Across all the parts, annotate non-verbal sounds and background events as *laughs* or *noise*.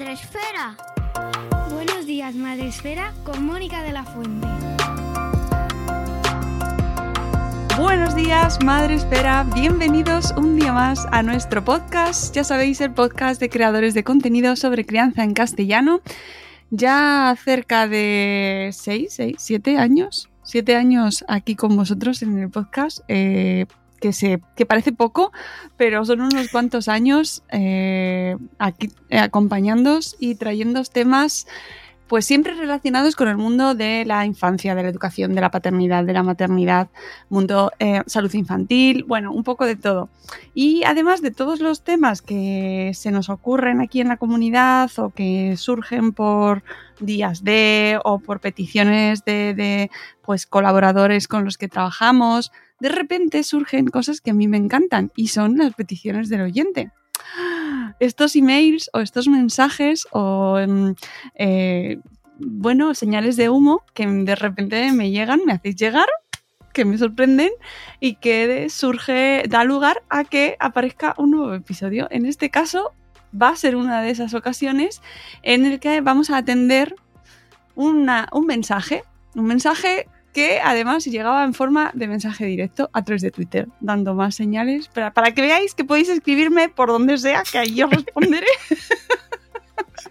Días, Madre Esfera. Buenos días, Madre Esfera, con Mónica de la Fuente. Buenos días, Madre Espera. Bienvenidos un día más a nuestro podcast. Ya sabéis, el podcast de creadores de contenido sobre crianza en castellano. Ya cerca de 6, 6 7 años. 7 años aquí con vosotros en el podcast. Eh, que, se, que parece poco, pero son unos cuantos años eh, aquí eh, acompañándoos y trayendo temas pues siempre relacionados con el mundo de la infancia, de la educación, de la paternidad, de la maternidad, mundo eh, salud infantil, bueno, un poco de todo. Y además de todos los temas que se nos ocurren aquí en la comunidad o que surgen por días de o por peticiones de, de pues colaboradores con los que trabajamos, de repente surgen cosas que a mí me encantan y son las peticiones del oyente estos emails o estos mensajes o, eh, bueno, señales de humo que de repente me llegan, me hacéis llegar, que me sorprenden y que surge, da lugar a que aparezca un nuevo episodio. En este caso va a ser una de esas ocasiones en el que vamos a atender una, un mensaje, un mensaje que además llegaba en forma de mensaje directo a través de Twitter, dando más señales para, para que veáis que podéis escribirme por donde sea, que ahí os *laughs* responderé.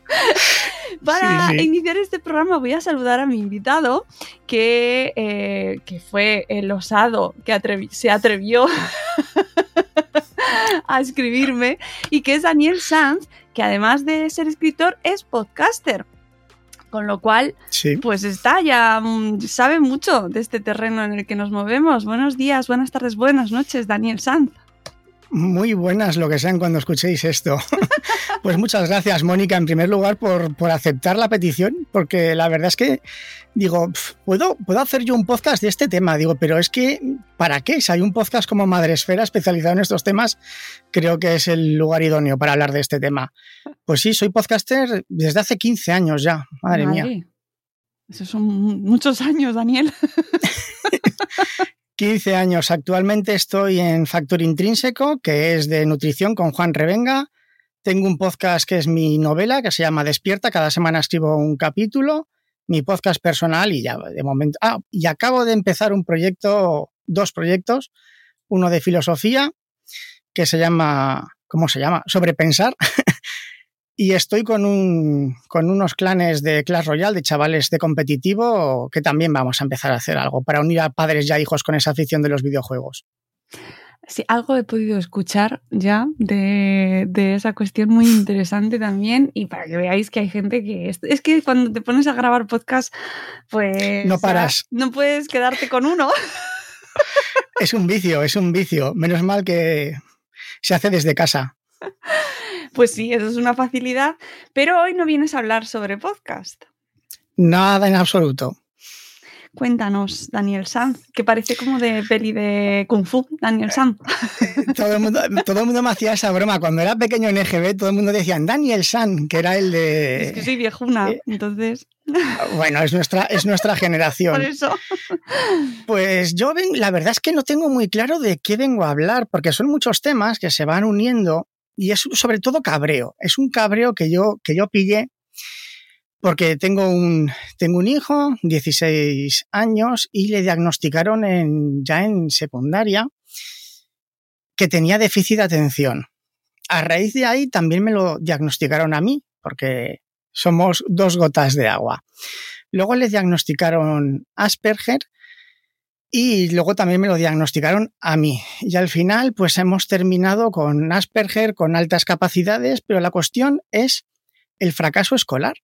*laughs* Para sí, sí. iniciar este programa voy a saludar a mi invitado, que, eh, que fue el osado que atrevi se atrevió *laughs* a escribirme, y que es Daniel Sanz, que además de ser escritor es podcaster. Con lo cual, sí. pues está, ya sabe mucho de este terreno en el que nos movemos. Buenos días, buenas tardes, buenas noches, Daniel Sanz. Muy buenas lo que sean cuando escuchéis esto. *laughs* pues muchas gracias, Mónica, en primer lugar, por, por, aceptar la petición, porque la verdad es que digo, ¿puedo, puedo hacer yo un podcast de este tema, digo, pero es que, ¿para qué? Si hay un podcast como Madresfera especializado en estos temas, creo que es el lugar idóneo para hablar de este tema. Pues sí, soy podcaster desde hace 15 años ya, madre, madre. mía. Esos son muchos años, Daniel. *laughs* 15 años. Actualmente estoy en Factor Intrínseco, que es de nutrición con Juan Revenga. Tengo un podcast que es mi novela, que se llama Despierta. Cada semana escribo un capítulo. Mi podcast personal y ya de momento. Ah, y acabo de empezar un proyecto, dos proyectos. Uno de filosofía, que se llama. ¿Cómo se llama? Sobrepensar. *laughs* y estoy con, un, con unos clanes de Clash Royale, de chavales de competitivo, que también vamos a empezar a hacer algo para unir a padres y a hijos con esa afición de los videojuegos. Sí, algo he podido escuchar ya de, de, esa cuestión muy interesante también y para que veáis que hay gente que... Es, es, que cuando te pones a grabar podcast, pues... No paras. No puedes quedarte con uno. *laughs* Es un vicio, es un vicio. Menos mal que se hace desde casa. Pues sí, eso es una facilidad, pero hoy no vienes a hablar sobre podcast. Nada en absoluto. Cuéntanos, Daniel Sanz, que parece como de peli de Kung Fu, Daniel Sanz. *laughs* todo, el mundo, todo el mundo me hacía esa broma. Cuando era pequeño en EGB, todo el mundo decía Daniel San, que era el de. Es que soy viejuna, eh, entonces. *laughs* Bueno, es nuestra, es nuestra generación. Por eso. Pues yo, ven, la verdad es que no tengo muy claro de qué vengo a hablar, porque son muchos temas que se van uniendo y es sobre todo cabreo. Es un cabreo que yo, que yo pillé porque tengo un, tengo un hijo, 16 años, y le diagnosticaron en, ya en secundaria que tenía déficit de atención. A raíz de ahí también me lo diagnosticaron a mí, porque somos dos gotas de agua. Luego le diagnosticaron Asperger y luego también me lo diagnosticaron a mí. Y al final, pues hemos terminado con Asperger, con altas capacidades, pero la cuestión es el fracaso escolar.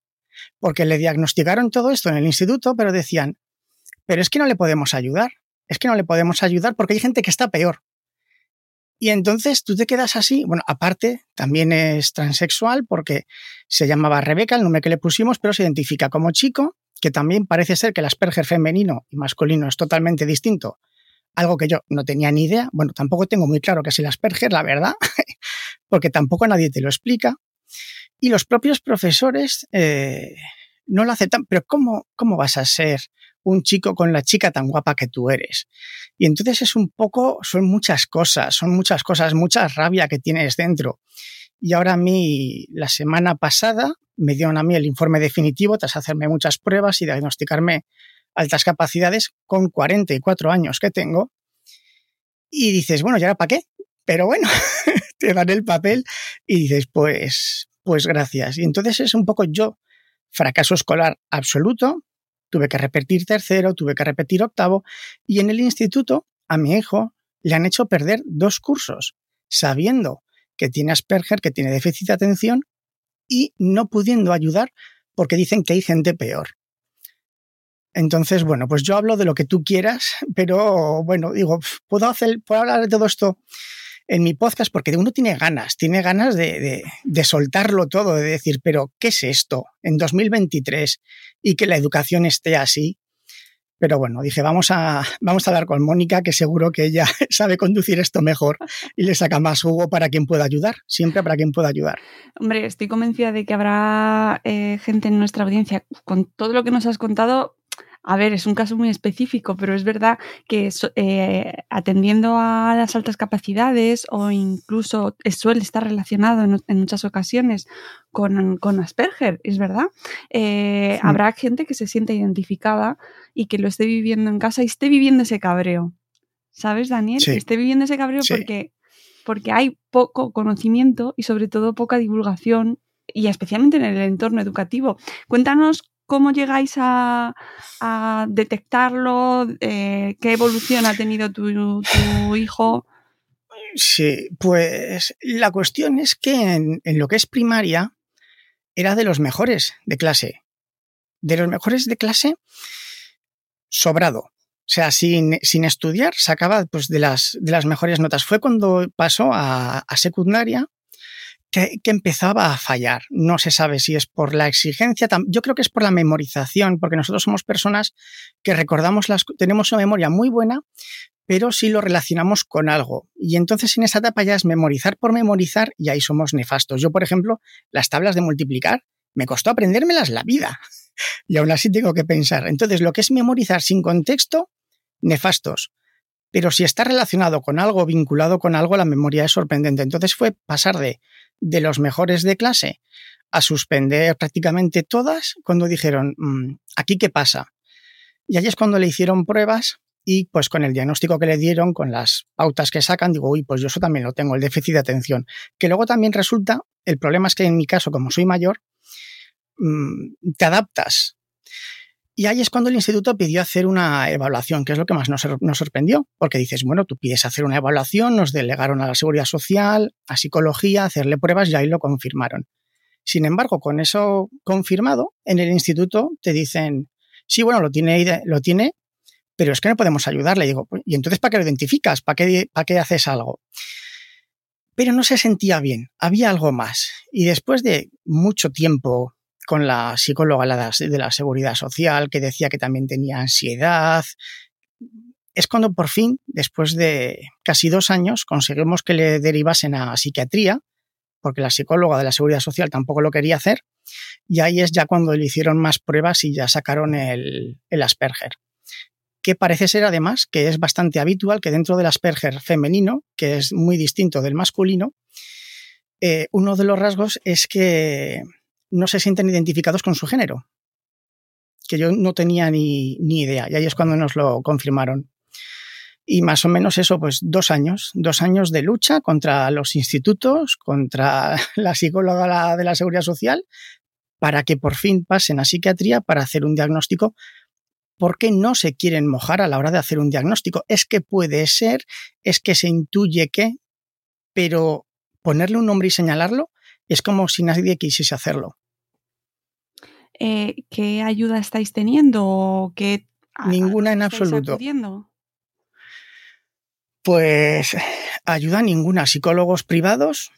Porque le diagnosticaron todo esto en el instituto, pero decían, pero es que no le podemos ayudar. Es que no le podemos ayudar porque hay gente que está peor. Y entonces tú te quedas así. Bueno, aparte, también es transexual porque se llamaba Rebeca, el nombre que le pusimos, pero se identifica como chico que también parece ser que el Asperger femenino y masculino es totalmente distinto, algo que yo no tenía ni idea, bueno, tampoco tengo muy claro que es el Asperger, la verdad, *laughs* porque tampoco nadie te lo explica, y los propios profesores eh, no lo aceptan, pero ¿cómo, ¿cómo vas a ser un chico con la chica tan guapa que tú eres? Y entonces es un poco, son muchas cosas, son muchas cosas, mucha rabia que tienes dentro. Y ahora a mí, la semana pasada, me dieron a mí el informe definitivo tras hacerme muchas pruebas y diagnosticarme altas capacidades con 44 años que tengo. Y dices, bueno, ¿ya para qué? Pero bueno, *laughs* te dan el papel y dices, pues, pues gracias. Y entonces es un poco yo, fracaso escolar absoluto, tuve que repetir tercero, tuve que repetir octavo, y en el instituto a mi hijo le han hecho perder dos cursos, sabiendo que tiene Asperger, que tiene déficit de atención y no pudiendo ayudar porque dicen que hay gente peor. Entonces, bueno, pues yo hablo de lo que tú quieras, *laughs* pero bueno, digo, puedo, hacer, puedo hablar de todo esto en mi podcast porque uno tiene ganas, tiene ganas de, de, soltarlo todo, de decir, pero ¿qué es esto en 2023 y que la educación esté así? Pero bueno, dije, vamos a, vamos a hablar con Mónica, que seguro que ella *laughs* sabe conducir esto mejor y le saca más jugo para quien pueda ayudar, siempre para quien pueda ayudar. Hombre, estoy convencida de que habrá eh, gente en nuestra audiencia con todo lo que nos has contado a ver, es un caso muy específico, pero es verdad que eh, atendiendo a las altas capacidades o incluso suele estar relacionado en, en muchas ocasiones con, con, Asperger, es verdad. Eh, sí. Habrá gente que se siente identificada y que lo esté viviendo en casa y esté viviendo ese cabreo. ¿Sabes, Daniel? Sí. Esté viviendo ese cabreo sí. porque, porque hay poco conocimiento y sobre todo poca divulgación y especialmente en el entorno educativo. Cuéntanos cómo llegáis a, detectarlo, eh, qué evolución ha tenido tu, hijo. Sí, pues la cuestión es que en, en, lo que es primaria era de los mejores de clase. De los mejores de clase, sobrado. O sea, sin, sin estudiar, sacaba pues, de, las, de las mejores notas. Fue cuando pasó a, a secundaria que, empezaba a fallar. No se sabe si es por la exigencia, yo creo que es por la memorización, porque nosotros somos personas que recordamos las, tenemos una memoria muy buena, pero sí lo relacionamos con algo. Y entonces en esa etapa ya es memorizar por memorizar y ahí somos nefastos. Yo, por ejemplo, las tablas de multiplicar, me costó aprendérmelas la vida. *laughs* Y aún así tengo que pensar. Entonces, lo que es memorizar sin contexto, nefastos. Pero si está relacionado con algo, vinculado con algo, la memoria es sorprendente. Entonces fue pasar de los mejores de clase a suspender prácticamente todas cuando dijeron, mmm, ¿aquí qué pasa? Y ahí es cuando le hicieron pruebas y pues con el diagnóstico que le dieron, con las pautas que sacan, digo, uy, pues yo eso también lo tengo, el déficit de atención. Que luego también resulta, el problema es que en mi caso, como soy mayor, mmm, te adaptas y ahí es cuando el instituto pidió hacer una evaluación, que es lo que más nos, sorprendió, porque dices, bueno, tú pides hacer una evaluación, nos delegaron a la seguridad social, a psicología, hacerle pruebas y ahí lo confirmaron. Sin embargo, con eso confirmado, en el instituto te dicen, sí, bueno, lo tiene, lo tiene, pero es que no podemos ayudarle. Y digo, ¿y entonces para qué lo identificas? ¿Para qué, para qué haces algo? Pero no se sentía bien, había algo más. Y después de mucho tiempo con la psicóloga de la seguridad social que decía que también tenía ansiedad. Es cuando por fin, después de casi dos años, conseguimos que le derivasen a psiquiatría, porque la psicóloga de la seguridad social tampoco lo quería hacer, y ahí es ya cuando le hicieron más pruebas y ya sacaron el, el Asperger. Que parece ser además que es bastante habitual que dentro del Asperger femenino, que es muy distinto del masculino, eh, uno de los rasgos es que no se sienten identificados con su género, que yo no tenía ni, ni idea, y ahí es cuando nos lo confirmaron. Y más o menos eso, pues dos años, dos años de lucha contra los institutos, contra *laughs* la psicóloga de la seguridad social, para que por fin pasen a psiquiatría para hacer un diagnóstico porque no se quieren mojar a la hora de hacer un diagnóstico. Es que puede ser, es que se intuye que, pero ponerle un nombre y señalarlo es como si nadie quisiese hacerlo. Eh, ¿Qué ayuda estáis teniendo? ¿Qué Ninguna en absoluto. Acudiendo? Pues ayuda ninguna. Psicólogos privados,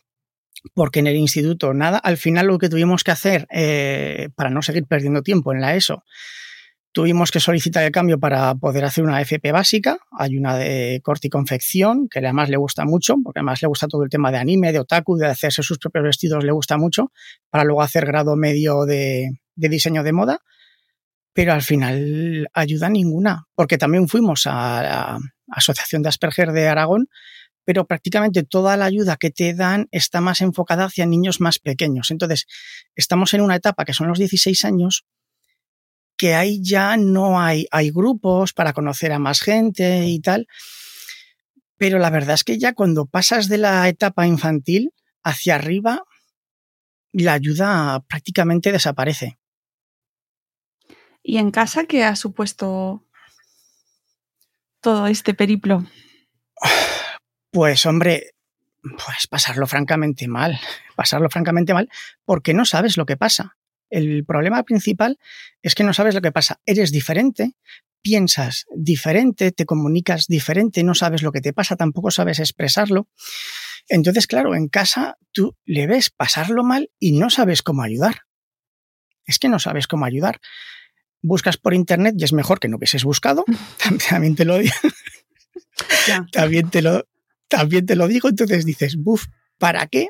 porque en el instituto nada. Al final lo que tuvimos que hacer, eh, para no seguir perdiendo tiempo en la ESO, tuvimos que solicitar el cambio para poder hacer una FP básica. Hay una de corte y confección, que además le gusta mucho, porque además le gusta todo el tema de anime, de otaku, de hacerse sus propios vestidos, le gusta mucho, para luego hacer grado medio de, de diseño de moda. Pero al final ayuda ninguna, porque también fuimos a la Asociación de Asperger de Aragón, pero prácticamente toda la ayuda que te dan está más enfocada hacia niños más pequeños. Entonces, estamos en una etapa que son los 16 años, que ahí ya no hay, hay grupos para conocer a más gente y tal. Pero la verdad es que ya cuando pasas de la etapa infantil hacia arriba, la ayuda prácticamente desaparece. ¿Y en casa qué ha supuesto todo este periplo? Pues hombre, pues pasarlo francamente mal, *laughs* pasarlo francamente mal porque no sabes lo que pasa. El problema principal es que no sabes lo que pasa. Eres diferente, piensas diferente, te comunicas diferente, no sabes lo que te pasa, tampoco sabes expresarlo. Entonces, claro, en casa tú le ves pasarlo mal y no sabes cómo ayudar. Es que no sabes cómo ayudar. Buscas por internet y es mejor que no hubieses buscado. *laughs* *laughs* También te lo digo. También te lo, también te lo digo. Entonces dices, buf, ¿para qué?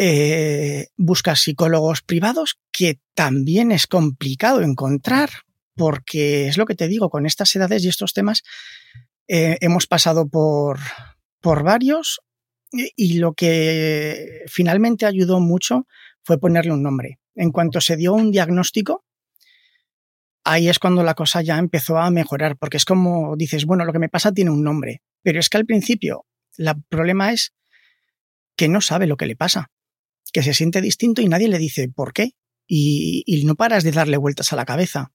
Eh, buscas psicólogos privados, que también es complicado encontrar, porque es lo que te digo, con estas edades y estos temas eh, hemos pasado por, por varios y, y lo que finalmente ayudó mucho fue ponerle un nombre. En cuanto se dio un diagnóstico, ahí es cuando la cosa ya empezó a mejorar, porque es como dices, bueno, lo que me pasa tiene un nombre, pero es que al principio el problema es que no sabe lo que le pasa que se siente distinto y nadie le dice por qué. Y, no paras de darle vueltas a la cabeza.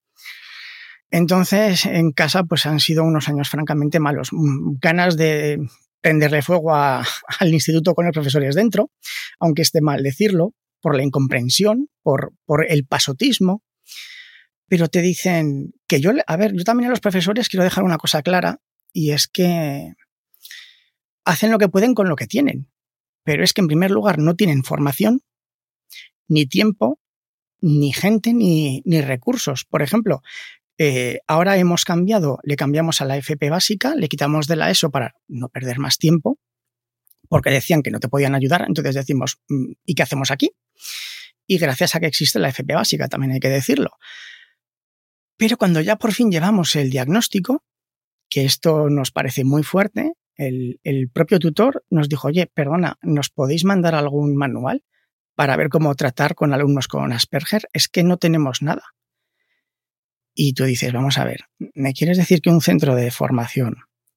Entonces, en casa, pues han sido unos años francamente malos. Mm, ganas de prenderle fuego a, *laughs* al instituto con los profesores dentro, aunque esté mal decirlo, por la incomprensión, por, por el pasotismo. Pero te dicen que yo, a ver, yo también a los profesores quiero dejar una cosa clara, y es que hacen lo que pueden con lo que tienen pero es que en primer lugar no tienen formación, ni tiempo, ni gente, ni, ni recursos. Por ejemplo, eh, ahora hemos cambiado, le cambiamos a la FP básica, le quitamos de la ESO para no perder más tiempo, porque decían que no te podían ayudar, entonces decimos, mm, ¿y qué hacemos aquí? Y gracias a que existe la FP básica, también hay que decirlo. Pero cuando ya por fin llevamos el diagnóstico, que esto nos parece muy fuerte, el, propio tutor nos dijo, oye, perdona, ¿nos podéis mandar algún manual para ver cómo tratar con alumnos con Asperger? Es que no tenemos nada. Y tú dices, vamos a ver, ¿me quieres decir que un centro de formación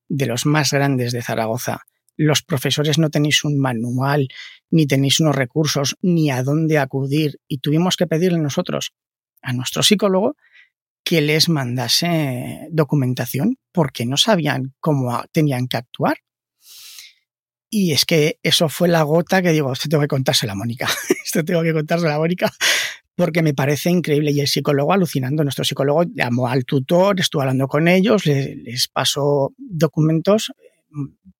de los más grandes de Zaragoza, los profesores no tenéis un manual, ni tenéis unos recursos, ni a dónde acudir, y tuvimos que pedirle nosotros a nuestro psicólogo que les mandase documentación porque no sabían cómo tenían que actuar. Y es que eso fue la gota que digo, esto tengo que contárselo a Mónica, *laughs* esto tengo que contárselo a Mónica, porque me parece increíble. Y el psicólogo alucinando, nuestro psicólogo llamó al tutor, estuvo hablando con ellos, les, les pasó documentos,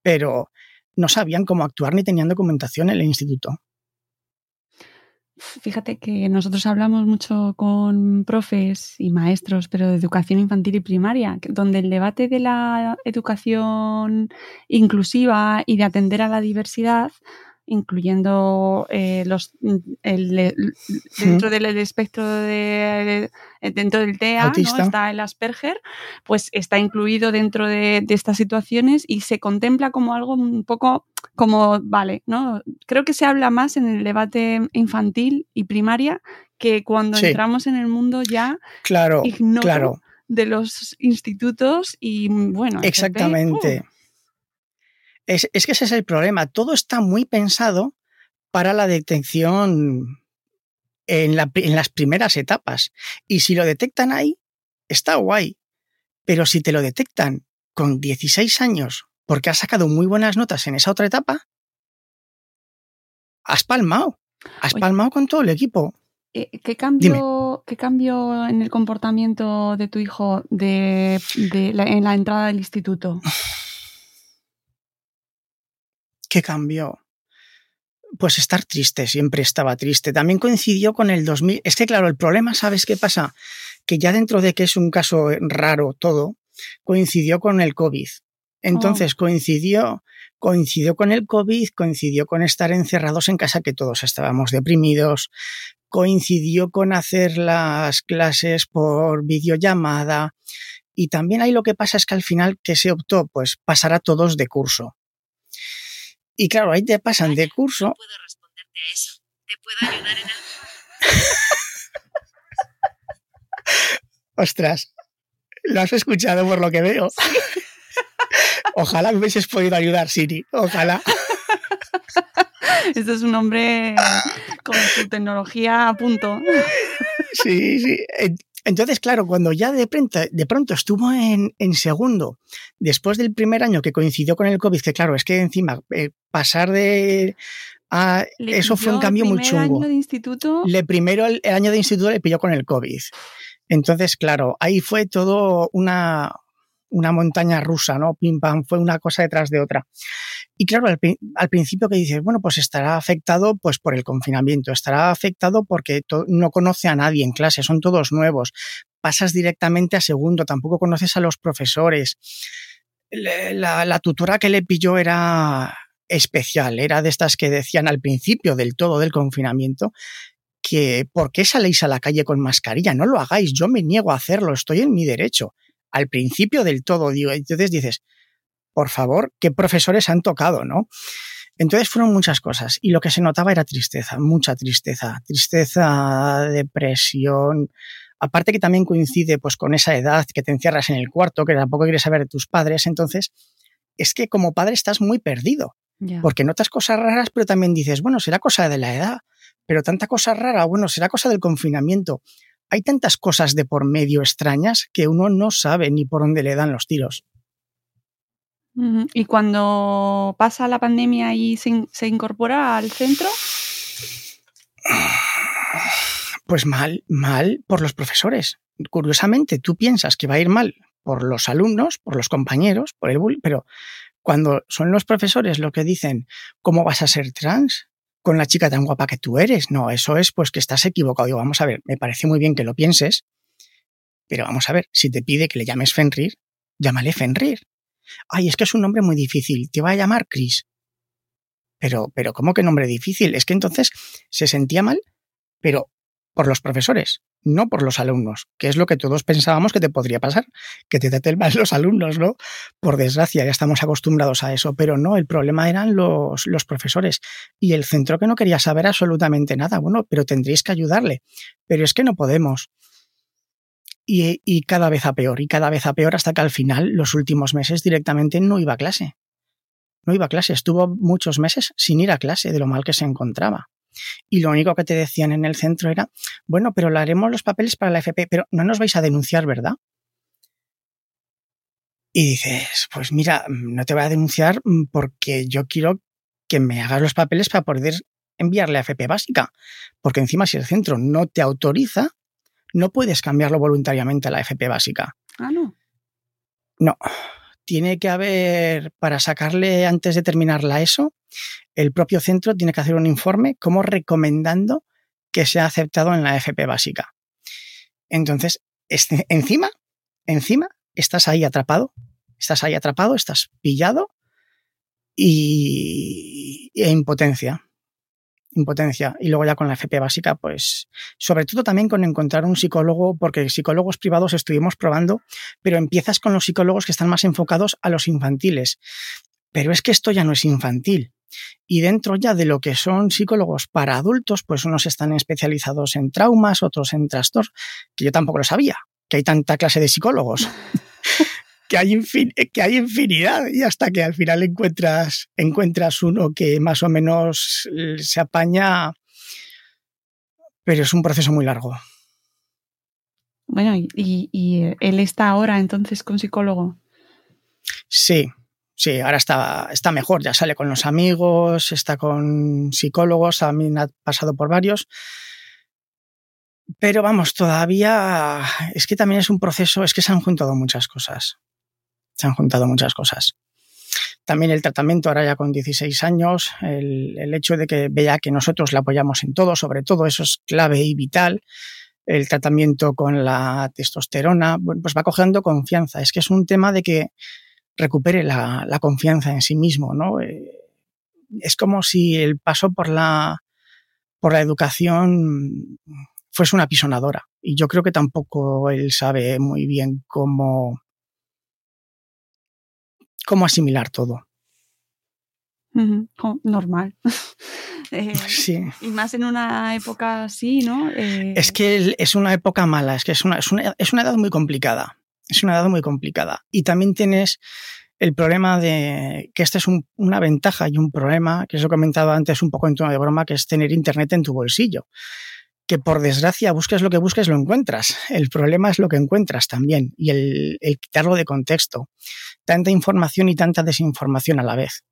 pero no sabían cómo actuar ni tenían documentación en el instituto. Fíjate que nosotros hablamos mucho con profes y maestros, pero de educación infantil y primaria, donde el debate de la educación inclusiva y de atender a la diversidad incluyendo eh, los el, el- dentro del el espectro de, de- dentro del TEA, ¿no? Está el Asperger, pues está incluido dentro de, de estas situaciones y se contempla como algo un poco como, vale, ¿no? Creo que se habla más en el debate infantil y primaria que cuando Sí. entramos en el mundo ya Claro, ignoro claro. de los institutos y bueno, FP, Exactamente. ¡uh! Es, es que ese es el problema. Todo está muy pensado para la detección en, la pri- en las primeras etapas. Y si lo detectan ahí, está guay. Pero si te lo detectan con 16 años porque has sacado muy buenas notas en esa otra etapa, has palmado. Has Oye. palmado con todo el equipo. Eh, ¿Qué cambio, ¿Qué cambio en el comportamiento de tu hijo de, de la- en la entrada del instituto? *laughs* ¿Qué cambió? Pues estar triste, siempre estaba triste. También coincidió con el 2000. Es que, claro, el problema, ¿sabes qué pasa? Que ya dentro de que es un caso raro todo, coincidió con el COVID. Entonces coincidió, coincidió con el COVID, coincidió con estar encerrados en casa, que todos estábamos deprimidos, coincidió con hacer las clases por videollamada. Y también ahí lo que pasa es que al final, que se optó? Pues pasar a todos de curso. Y claro, ahí te pasan de curso. puedo responderte a eso. ¿Te puedo ayudar en algo? *laughs* Ostras, lo has escuchado por lo que veo. *laughs* Ojalá me hubieses podido ayudar, Siri. Ojalá. *laughs* Este es un hombre con su tecnología a punto. Sí, sí. En- Entonces, claro, cuando ya de pronto, de pronto estuvo en, en segundo, después del primer año que coincidió con el COVID, que claro, es que encima eh, pasar de... a- eso fue un cambio muy chungo. año de instituto. Le primero el, el año de instituto le pilló con el COVID. Entonces, claro, ahí fue todo una, una montaña rusa, ¿no? Pim pam, fue una cosa detrás de otra. Y claro, al, al principio que dices, bueno, pues estará afectado pues por el confinamiento, estará afectado porque no conoce a nadie en clase, son todos nuevos. Pasas directamente a segundo, tampoco conoces a los profesores. La, la tutora que le pilló era especial, era de estas que decían al principio del todo del confinamiento que ¿por qué saléis a la calle con mascarilla? No lo hagáis, yo me niego a hacerlo, estoy en mi derecho. Al principio del todo, digo, entonces dices, por favor, ¿qué profesores han tocado, no? Entonces fueron muchas cosas y lo que se notaba era tristeza, mucha tristeza, tristeza, depresión. Aparte que también coincide pues con esa edad que te encierras en el cuarto, que tampoco quieres saber de tus padres, entonces es que como padre estás muy perdido, porque notas cosas raras, pero también dices, bueno, será cosa de la edad, pero tanta cosa rara, bueno, será cosa del confinamiento. Hay tantas cosas de por medio extrañas que uno no sabe ni por dónde le dan los tiros. Y cuando pasa la pandemia y se, in- se incorpora al centro, Pues mal, mal por los profesores. Curiosamente, tú piensas que va a ir mal por los alumnos, por los compañeros, por el bullying, pero cuando son los profesores lo que dicen, ¿cómo vas a ser trans? Con la chica tan guapa que tú eres. No, eso es pues que estás equivocado. Digo, vamos a ver, me parece muy bien que lo pienses, pero vamos a ver, si te pide que le llames Fenrir, llámale Fenrir. Ay, es que es un nombre muy difícil, te va a llamar Chris. Pero, pero, ¿cómo que nombre difícil? Es que entonces se sentía mal, pero por los profesores, no por los alumnos, que es lo que todos pensábamos que te podría pasar, que te traten los alumnos, ¿no? Por desgracia, ya estamos acostumbrados a eso, pero no, el problema eran los, los profesores y el centro que no quería saber absolutamente nada. Bueno, pero tendréis que ayudarle, pero es que no podemos. Y, cada vez a peor, y cada vez a peor hasta que al final, los últimos meses, directamente no iba a clase. No iba a clase, estuvo muchos meses sin ir a clase de lo mal que se encontraba. Y lo único que te decían en el centro era, bueno, pero le haremos los papeles para la FP, pero no nos vais a denunciar, ¿verdad? Y dices, pues mira, no te voy a denunciar porque yo quiero que me hagas los papeles para poder enviarle a FP básica. Porque encima si el centro no te autoriza, no puedes cambiarlo voluntariamente a la FP básica. ah, no. No, tiene que haber, para sacarle antes de terminar la ESO, el propio centro tiene que hacer un informe como recomendando que sea aceptado en la FP básica. Entonces, este- encima, encima, estás ahí atrapado, estás ahí atrapado, estás pillado y, e impotencia. Impotencia. Y luego ya con la FP básica, pues sobre todo también con encontrar un psicólogo, porque psicólogos privados estuvimos probando, pero empiezas con los psicólogos que están más enfocados a los infantiles. Pero es que esto ya no es infantil. Y dentro ya de lo que son psicólogos para adultos, pues unos están especializados en traumas, otros en trastornos, que yo tampoco lo sabía, que hay tanta clase de psicólogos. *laughs* que hay, que hay infinidad y hasta que al final encuentras, encuentras uno que más o menos se apaña, pero es un proceso muy largo. Bueno, y, y él está ahora entonces con psicólogo. Sí, sí, ahora está, está mejor, ya sale con los amigos, está con psicólogos, también ha pasado por varios. Pero vamos, todavía es que también es un proceso, es que se han juntado muchas cosas. Se han juntado muchas cosas. También el tratamiento ahora ya con 16 años, el, el hecho de que vea que nosotros le apoyamos en todo, sobre todo eso es clave y vital. El tratamiento con la testosterona, pues va cogiendo confianza. Es que es un tema de que recupere la, la confianza en sí mismo, ¿no? Eh, es como si el paso por la, por la educación fuese una pisonadora. Y yo creo que tampoco él sabe muy bien cómo, cómo asimilar todo. Normal. *laughs* eh, sí. Y más en una época así, ¿no? Eh... Es que es una época mala, es que es una, es una, es una edad muy complicada. Es una edad muy complicada. Y también tienes el problema de que esta es un, una ventaja y un problema, que os he comentado antes un poco en tono de broma, que es tener internet en tu bolsillo. Que por desgracia busques lo que busques, lo encuentras. El problema es lo que encuentras también y el, el quitarlo de contexto. Tanta información y tanta desinformación a la vez.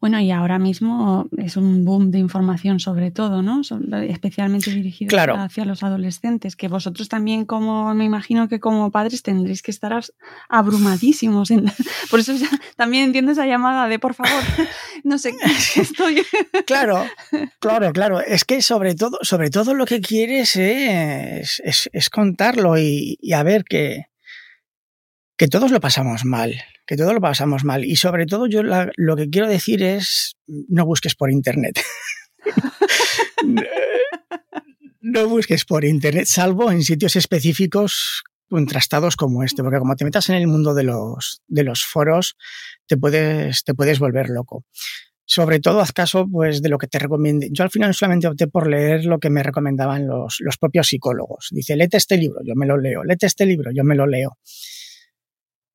Bueno, y ahora mismo es un boom de información sobre todo, ¿no? Especialmente dirigido claro. hacia los adolescentes, que vosotros también, como me imagino que como padres tendréis que estar abrumadísimos. En... *laughs* Por eso ya, también entiendo esa llamada de, por favor, *laughs* no sé *laughs* qué estoy. claro, claro, claro. Es que sobre todo, sobre todo lo que quieres es, es, es contarlo y, y a ver que, que todos lo pasamos mal que todo lo pasamos mal. Y sobre todo yo lo que quiero decir es, no busques por Internet. *laughs* no busques por Internet, salvo en sitios específicos contrastados como este, porque como te metas en el mundo de los, de los foros, te puedes, te puedes volver loco. Sobre todo haz caso pues, de lo que te recomiende. Yo al final solamente opté por leer lo que me recomendaban los, los propios psicólogos. Dice, léete este libro, yo me lo leo, léete este libro, yo me lo leo.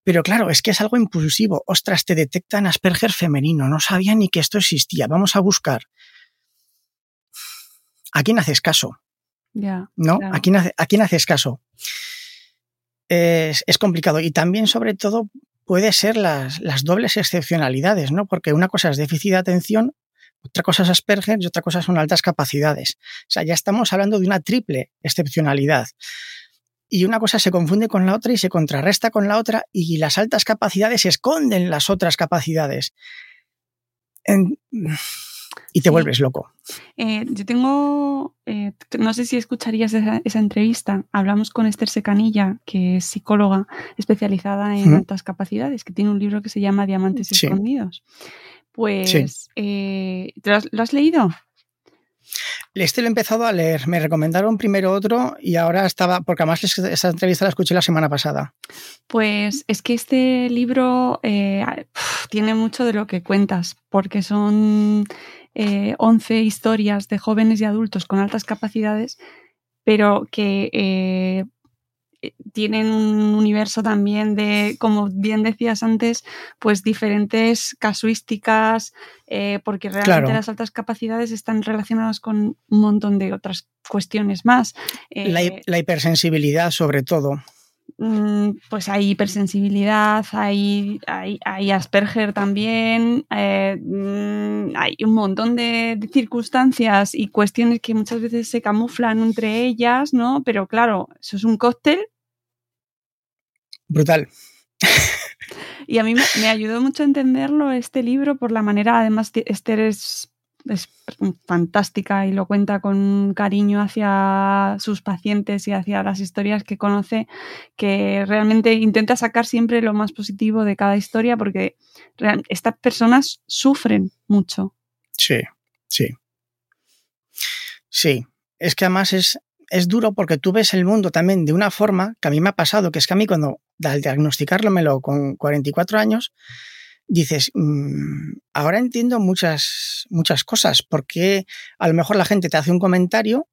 Pero claro, es que es algo impulsivo. Ostras, te detectan Asperger femenino. No sabía ni que esto existía. Vamos a buscar. ¿A quién haces caso? Yeah, ¿No? claro. ¿A, quién hace, ¿A quién haces caso? Es, es, complicado. Y también, sobre todo, puede ser las, las dobles excepcionalidades, ¿no? Porque una cosa es déficit de atención, otra cosa es Asperger y otra cosa son altas capacidades. O sea, ya estamos hablando de una triple excepcionalidad y una cosa se confunde con la otra y se contrarresta con la otra y las altas capacidades esconden las otras capacidades. En... y te sí. vuelves loco. Eh, yo tengo, eh, no sé si escucharías esa, esa, entrevista, hablamos con Esther Secanilla, que es psicóloga especializada en altas capacidades, que tiene un libro que se llama Diamantes sí. Escondidos. Pues, sí. eh, ¿lo, has, ¿lo has leído? Este lo he empezado a leer. Me recomendaron primero otro y ahora estaba, porque además esa entrevista la escuché la semana pasada. Pues es que este libro eh, tiene mucho de lo que cuentas, porque son eh, 11 historias de jóvenes y adultos con altas capacidades, pero que eh, tienen un universo también de, como bien decías antes, pues diferentes casuísticas, eh, porque realmente claro. las altas capacidades están relacionadas con un montón de otras cuestiones más. Eh, la, la, hipersensibilidad, sobre todo. Mm, Pues hay hipersensibilidad, hay, hay, hay Asperger también, eh, mm, hay un montón de, de, circunstancias y cuestiones que muchas veces se camuflan entre ellas, ¿no? Pero claro, eso es un cóctel. Brutal. y a mí me, me, ayudó mucho a entenderlo este libro por la manera, además, Esther es es fantástica y lo cuenta con cariño hacia sus pacientes y hacia las historias que conoce, que realmente intenta sacar siempre lo más positivo de cada historia porque estas personas sufren mucho. Sí, sí. Sí, es que además es, es duro porque tú ves el mundo también de una forma que a mí me ha pasado, que es que a mí cuando al diagnosticármelo con 44 años, dices, mmm, ahora entiendo muchas, muchas cosas, porque a lo mejor la gente te hace un comentario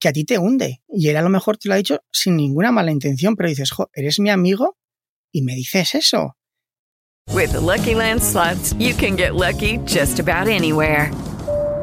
que a ti te hunde y él a lo mejor te lo ha dicho sin ninguna mala intención, pero dices, jo, eres mi amigo y me dices eso. With the Lucky Land slots, you can get lucky just about anywhere.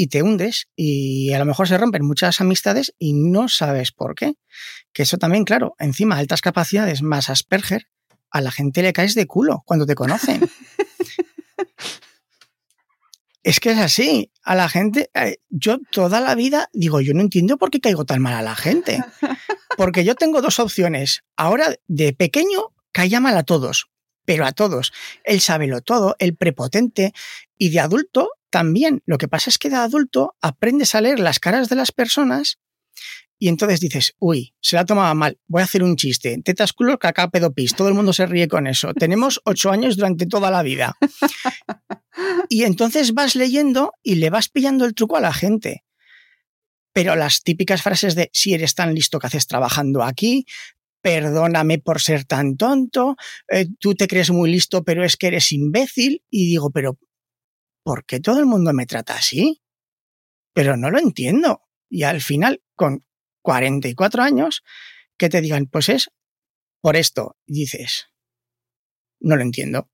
Y te hundes y a lo mejor se rompen muchas amistades y no sabes por qué. Que eso también, claro, encima altas capacidades más Asperger, a la gente le caes de culo cuando te conocen. *laughs* es que es así, a la gente, eh, yo toda la vida digo, yo no entiendo por qué caigo tan mal a la gente. Porque yo tengo dos opciones. Ahora, de pequeño, caía mal a todos, pero a todos. Él sabe lo todo, el prepotente, y de adulto también. Lo que pasa es que de adulto aprendes a leer las caras de las personas y entonces dices, uy, se la tomaba mal, voy a hacer un chiste. Tetas culo, caca, pedopis. Todo el mundo se ríe con eso. Tenemos ocho años durante toda la vida. Y entonces vas leyendo y le vas pillando el truco a la gente. Pero las típicas frases de si eres tan listo que haces trabajando aquí, perdóname por ser tan tonto, eh, tú te crees muy listo, pero es que eres imbécil. Y digo, pero ¿por qué todo el mundo me trata así? Pero no lo entiendo. Y al final, con 44 años, que te digan, pues es por esto, dices, no lo entiendo.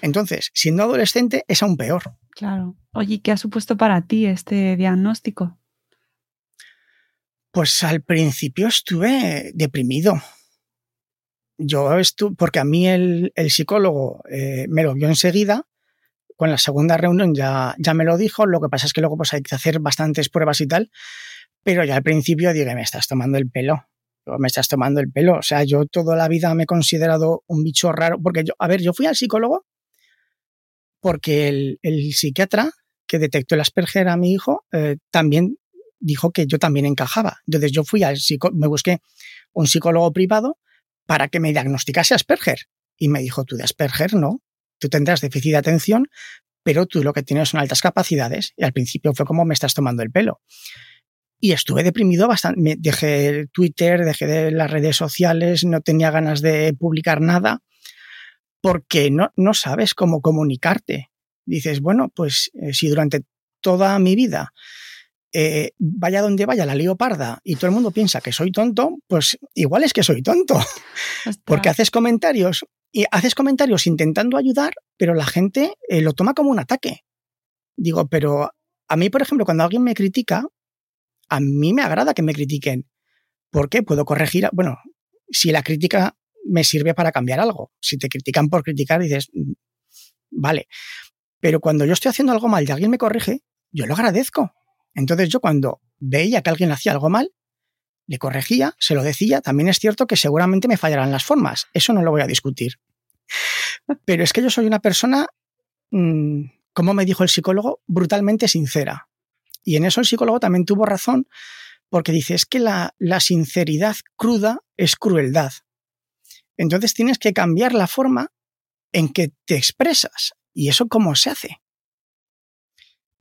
Entonces, siendo adolescente es aún peor. Claro. Oye, ¿qué ha supuesto para ti este diagnóstico? Pues al principio estuve deprimido. Yo estuve, porque a mí el, el psicólogo eh, me lo vio enseguida con la segunda reunión ya, ya me lo dijo, lo que pasa es que luego pues hay que hacer bastantes pruebas y tal, pero ya al principio dije, me estás tomando el pelo, me estás tomando el pelo, o sea, yo toda la vida me he considerado un bicho raro, porque yo, a ver, yo fui al psicólogo porque el, el psiquiatra que detectó el Asperger a mi hijo eh, también dijo que yo también encajaba. Entonces yo fui al psicólogo, me busqué un psicólogo privado para que me diagnosticase Asperger. Y me dijo, tú de Asperger no, tú tendrás déficit de atención, pero tú lo que tienes son altas capacidades. Y al principio fue como me estás tomando el pelo. Y estuve deprimido bastante. Me dejé Twitter, dejé de las redes sociales, no tenía ganas de publicar nada, porque no, no sabes cómo comunicarte. Dices, bueno, pues eh, si durante toda mi vida eh, vaya donde vaya la leoparda y todo el mundo piensa que soy tonto, pues igual es que soy tonto. Porque haces comentarios y haces comentarios intentando ayudar, pero la gente eh, lo toma como un ataque. Digo, pero a mí, por ejemplo, cuando alguien me critica, a mí me agrada que me critiquen. ¿Por qué? Puedo corregir. Bueno, si la crítica me sirve para cambiar algo. Si te critican por criticar, dices, mm, vale. Pero cuando yo estoy haciendo algo mal y alguien me corrige, yo lo agradezco. Entonces yo cuando veía que alguien hacía algo mal, le corregía, se lo decía. También es cierto que seguramente me fallarán las formas. Eso no lo voy a discutir. Pero es que yo soy una persona, mmm, como me dijo el psicólogo, brutalmente sincera. Y en eso el psicólogo también tuvo razón, porque dice, es que la, la sinceridad cruda es crueldad. Entonces tienes que cambiar la forma en que te expresas. ¿Y eso cómo se hace?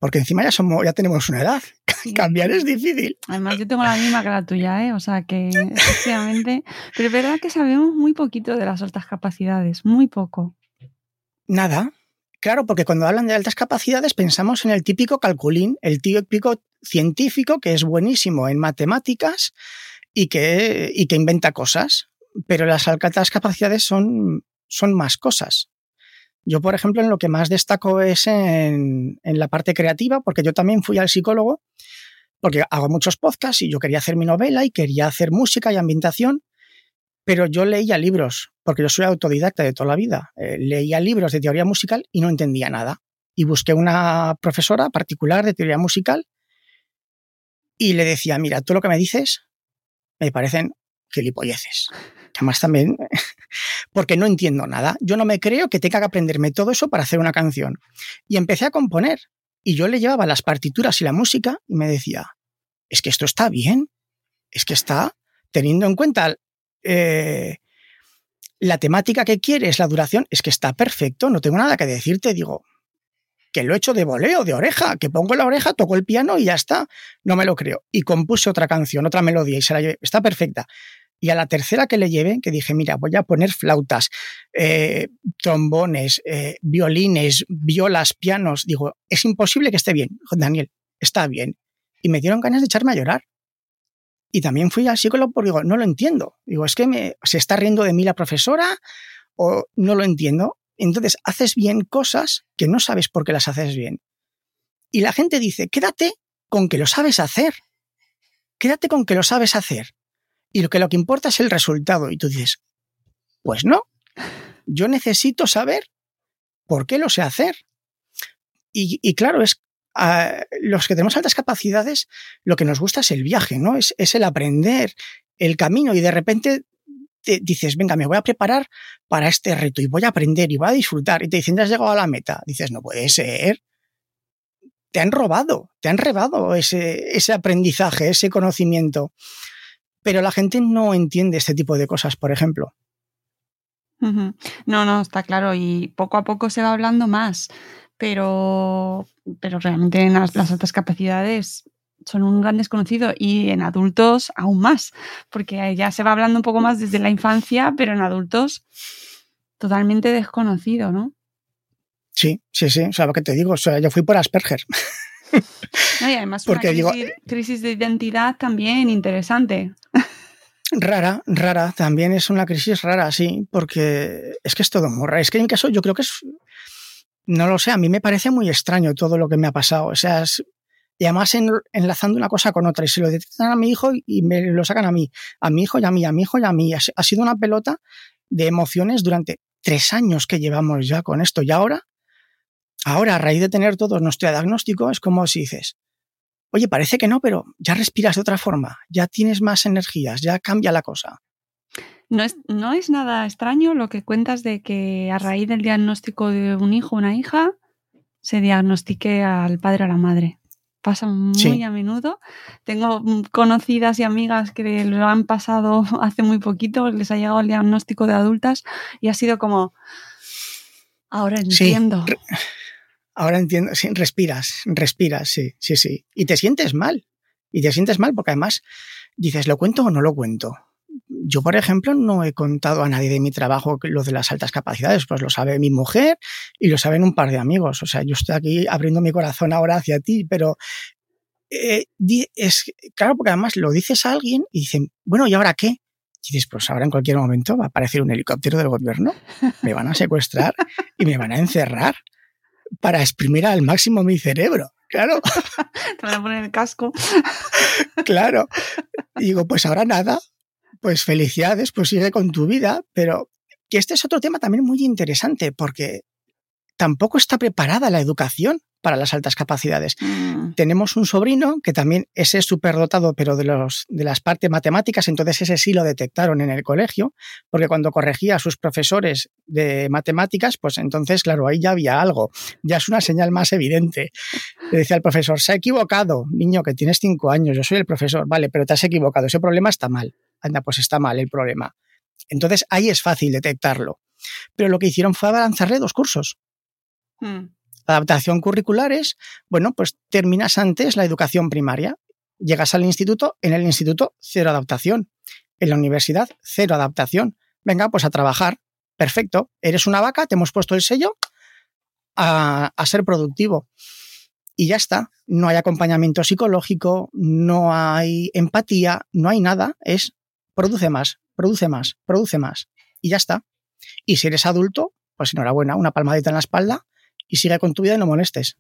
Porque encima ya somos, ya tenemos una edad. *laughs* Cambiar es difícil. Además, yo tengo la misma que la tuya, ¿eh? O sea que, efectivamente. Pero es verdad que sabemos muy poquito de las altas capacidades, muy poco. Nada. Claro, porque cuando hablan de altas capacidades pensamos en el típico calculín, el típico científico que es buenísimo en matemáticas y que, y que inventa cosas. Pero las altas capacidades son, son más cosas. Yo, por ejemplo, en lo que más destaco es en, la parte creativa, porque yo también fui al psicólogo porque hago muchos podcasts y yo quería hacer mi novela y quería hacer música y ambientación, pero yo leía libros, porque yo soy autodidacta de toda la vida. Eh, leía libros de teoría musical y no entendía nada. Y busqué una profesora particular de teoría musical y le decía, mira, tú lo que me dices me parecen gilipolleces. Además también, porque no entiendo nada. Yo no me creo que tenga que aprenderme todo eso para hacer una canción. Y empecé a componer. Y yo le llevaba las partituras y la música y me decía, es que esto está bien. Es que está teniendo en cuenta eh, la temática que quieres, la duración, es que está perfecto. No tengo nada que decirte. Digo, que lo he hecho de voleo, de oreja, que pongo la oreja, toco el piano y ya está. No me lo creo. Y compuse otra canción, otra melodía y se la llevé. Está perfecta. Y a la tercera que le llevé, que dije, mira, voy a poner flautas, eh, trombones, eh, violines, violas, pianos. Digo, es imposible que esté bien. Daniel, está bien. Y me dieron ganas de echarme a llorar. Y también fui al psicólogo porque digo, no lo entiendo. Digo, es que me, se está riendo de mí la profesora o no lo entiendo. Entonces haces bien cosas que no sabes por qué las haces bien. Y la gente dice, quédate con que lo sabes hacer. Quédate con que lo sabes hacer. Y lo que lo que importa es el resultado. Y tú dices, pues no. Yo necesito saber por qué lo sé hacer. Y, claro, es a los que tenemos altas capacidades, lo que nos gusta es el viaje, ¿no? Es, es el aprender, el camino. Y de repente te dices, venga, me voy a preparar para este reto y voy a aprender y voy a disfrutar. Y te dicen, ya has llegado a la meta. Dices, no puede ser. Te han robado, te han robado ese, ese aprendizaje, ese conocimiento. Pero la gente no entiende este tipo de cosas, por ejemplo. No, no, está claro. Y poco a poco se va hablando más. Pero, pero realmente en las altas capacidades son un gran desconocido y en adultos aún más, porque ya se va hablando un poco más desde la infancia, pero en adultos totalmente desconocido, ¿no? Sí, sí, sí, o sea, lo que te digo, o sea, yo fui por Asperger. y además *laughs* porque una crisis, digo, crisis de identidad también interesante. Rara, rara, también es una crisis rara, sí, porque es que es todo raro. Es que en caso yo creo que es, no lo sé, a mí me parece muy extraño todo lo que me ha pasado. O sea, es, y además enlazando una cosa con otra y se lo detectan a mi hijo y me lo sacan a mí, a mi hijo y a mí, a mi hijo y a mí. Ha sido una pelota de emociones durante tres años que llevamos ya con esto y ahora, ahora a raíz de tener todo nuestro diagnóstico es como si dices, oye, parece que no, pero ya respiras de otra forma, ya tienes más energías, ya cambia la cosa. No es, no es nada extraño lo que cuentas de que a raíz del diagnóstico de un hijo o una hija se diagnostique al padre o a la madre pasa muy a menudo. Tengo conocidas y amigas que lo han pasado *laughs* hace muy poquito, les ha llegado el diagnóstico de adultas y ha sido como, ahora entiendo. Ahora entiendo, sí, respiras, respiras, sí, sí, sí. Y te sientes mal. Y te sientes mal porque además dices, ¿lo cuento o no lo cuento? yo, por ejemplo, no he contado a nadie de mi trabajo lo de las altas capacidades, pues lo sabe mi mujer y lo saben un par de amigos. O sea, yo estoy aquí abriendo mi corazón ahora hacia ti, pero eh, es claro, porque además lo dices a alguien y dicen, bueno, ¿y ahora qué? Y dices, pues ahora en cualquier momento va a aparecer un helicóptero del gobierno, me van a secuestrar y me van a encerrar para exprimir al máximo mi cerebro. Claro. *laughs* Te van a poner el casco. *laughs* Claro. Y digo, pues ahora nada, pues felicidades, pues sigue con tu vida, pero que este es otro tema también muy interesante porque tampoco está preparada la educación para las altas capacidades. Tenemos un sobrino que también ese es superdotado, pero de, los, de las partes matemáticas, entonces ese sí lo detectaron en el colegio, porque cuando corregía a sus profesores de matemáticas, pues entonces, claro, ahí ya había algo, ya es una señal más evidente. Le decía al profesor, se ha equivocado, niño, que tienes cinco años, yo soy el profesor, vale, pero te has equivocado, ese problema está mal anda, pues está mal el problema. Entonces ahí es fácil detectarlo. Pero lo que hicieron fue avanzarle dos cursos. Hmm. Adaptación curricular es, bueno, pues terminas antes la educación primaria, llegas al instituto, en el instituto cero adaptación, en la universidad cero adaptación. Venga, pues a trabajar. Perfecto, eres una vaca, te hemos puesto el sello a, a ser productivo. Y ya está, no hay acompañamiento psicológico, no hay empatía, no hay nada, es produce más, produce más, produce más. Y ya está. Y si eres adulto, pues enhorabuena, una palmadita en la espalda y sigue con tu vida y no molestes.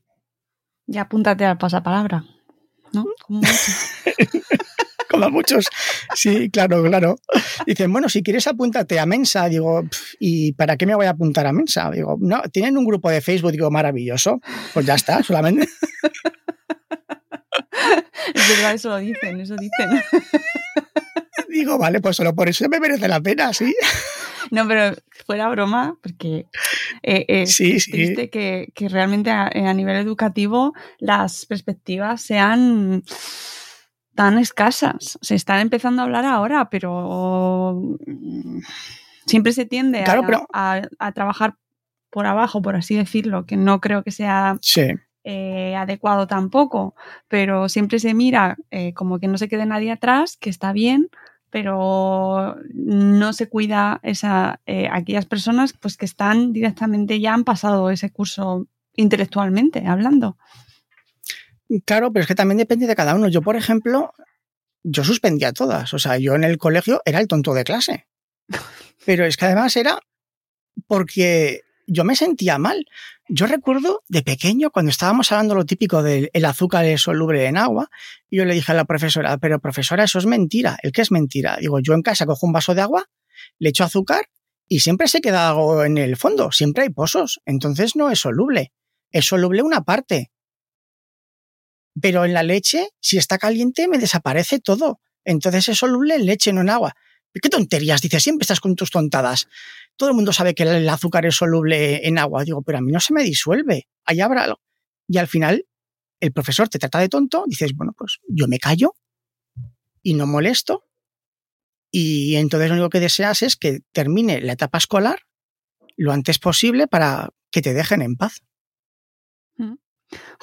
Ya apúntate al pasapalabra. ¿no? Como mucho. *laughs* Como muchos. Sí, claro, claro. Dicen, bueno, si quieres apúntate a Mensa. Digo, ¿y para qué me voy a apuntar a Mensa? Digo, no, tienen un grupo de Facebook, digo, maravilloso. Pues ya está, solamente. *laughs* Es verdad, eso lo dicen, eso dicen. *laughs* Digo, vale, pues solo por eso me merece la pena, sí. No, pero fuera broma, porque eh, es Sí, sí. triste que, que realmente a, a nivel educativo las perspectivas sean tan escasas. Se están empezando a hablar ahora, pero mm, siempre se tiende a- Claro, pero- a, a trabajar por abajo, por así decirlo, que no creo que sea Sí. eh, adecuado tampoco, pero siempre se mira eh, como que no se quede nadie atrás, que está bien, pero no se cuida esa, eh, aquellas personas pues, que están directamente, ya han pasado ese curso intelectualmente hablando. Claro, pero es que también depende de cada uno. Yo, por ejemplo, yo suspendía todas. O sea, yo en el colegio era el tonto de clase. *laughs* Pero es que además era porque yo me sentía mal. Yo recuerdo de pequeño, cuando estábamos hablando lo típico del el azúcar es soluble en agua, y yo le dije a la profesora, pero profesora, eso es mentira. ¿El qué es mentira? Digo, yo en casa cojo un vaso de agua, le echo azúcar y siempre se queda algo en el fondo, siempre hay pozos. Entonces no es soluble. Es soluble una parte. Pero en la leche, si está caliente, me desaparece todo. Entonces es soluble en leche, no en agua. ¿Qué tonterías? Dices, siempre estás con tus tontadas. Todo el mundo sabe que el azúcar es soluble en agua. Digo, pero a mí no se me disuelve. Ahí habrá algo. Y al final, el profesor te trata de tonto. Dices, bueno, pues yo me callo y no molesto. Y entonces lo único que deseas es que termine la etapa escolar lo antes posible para que te dejen en paz.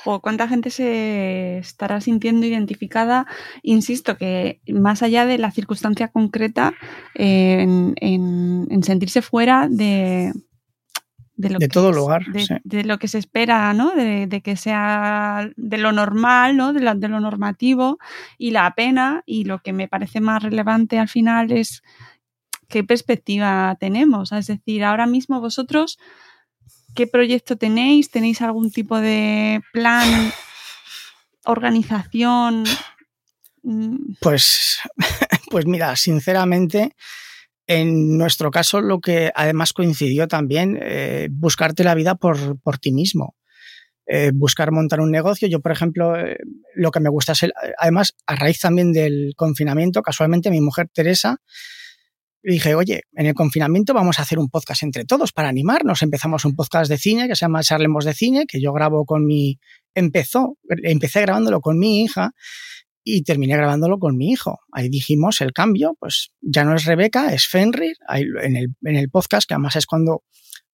Jo, ¿Cuánta gente se estará sintiendo identificada? Insisto que más allá de la circunstancia concreta, en, en- en sentirse fuera de, de, lo De que todo es- lugar, de, sí. de lo que se espera, ¿no? De, que sea de lo normal, ¿no? La- de lo normativo y la pena y lo que me parece más relevante al final es qué perspectiva tenemos. Es decir, ahora mismo vosotros, ¿qué proyecto tenéis? ¿Tenéis algún tipo de plan, organización? Mm, Pues, *laughs* pues mira, sinceramente, en nuestro caso, lo que además coincidió también, eh, buscarte la vida por, por ti mismo. Eh, buscar montar un negocio. Yo, por ejemplo, eh, lo que me gusta es, el- además, a raíz también del confinamiento, casualmente mi mujer Teresa, dije, oye, en el confinamiento vamos a hacer un podcast entre todos para animarnos. Empezamos un podcast de cine que se llama Charlemos de Cine, que yo grabo con mi... Empezó, empecé grabándolo con mi hija y terminé grabándolo con mi hijo. Ahí dijimos el cambio, pues ya no es Rebeca, es Fenrir. Ahí en, el, en el podcast, que además es cuando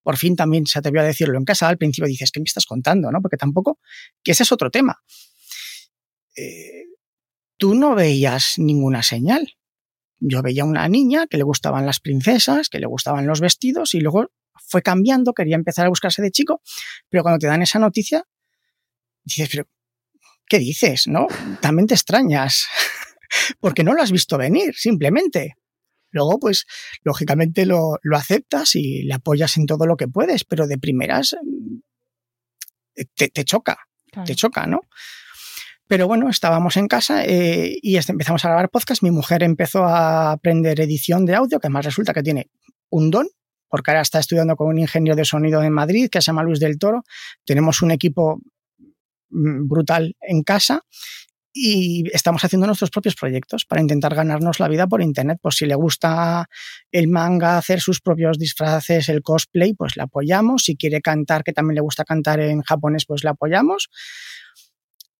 por fin también se atrevió a decirlo en casa, al principio dices, ¿qué me estás contando? ¿no? Porque tampoco, que ese es otro tema. Eh, tú no veías ninguna señal. Yo veía una niña que le gustaban las princesas, que le gustaban los vestidos y luego fue cambiando, quería empezar a buscarse de chico, pero cuando te dan esa noticia, dices, pero ¿qué dices? ¿No? También te extrañas, *laughs* porque no lo has visto venir, simplemente. Luego, pues, lógicamente lo, lo aceptas y le apoyas en todo lo que puedes, pero de primeras mm, te, te choca, Claro. te choca, ¿no? Pero bueno, estábamos en casa eh, y este- empezamos a grabar podcast. Mi mujer empezó a aprender edición de audio, que además resulta que tiene un don, porque ahora está estudiando con un ingeniero de sonido en Madrid que se llama Luis del Toro. Tenemos un equipo mm, brutal en casa y estamos haciendo nuestros propios proyectos para intentar ganarnos la vida por internet. Pues si le gusta el manga, hacer sus propios disfraces, el cosplay, pues le apoyamos. Si quiere cantar, que también le gusta cantar en japonés, pues le apoyamos.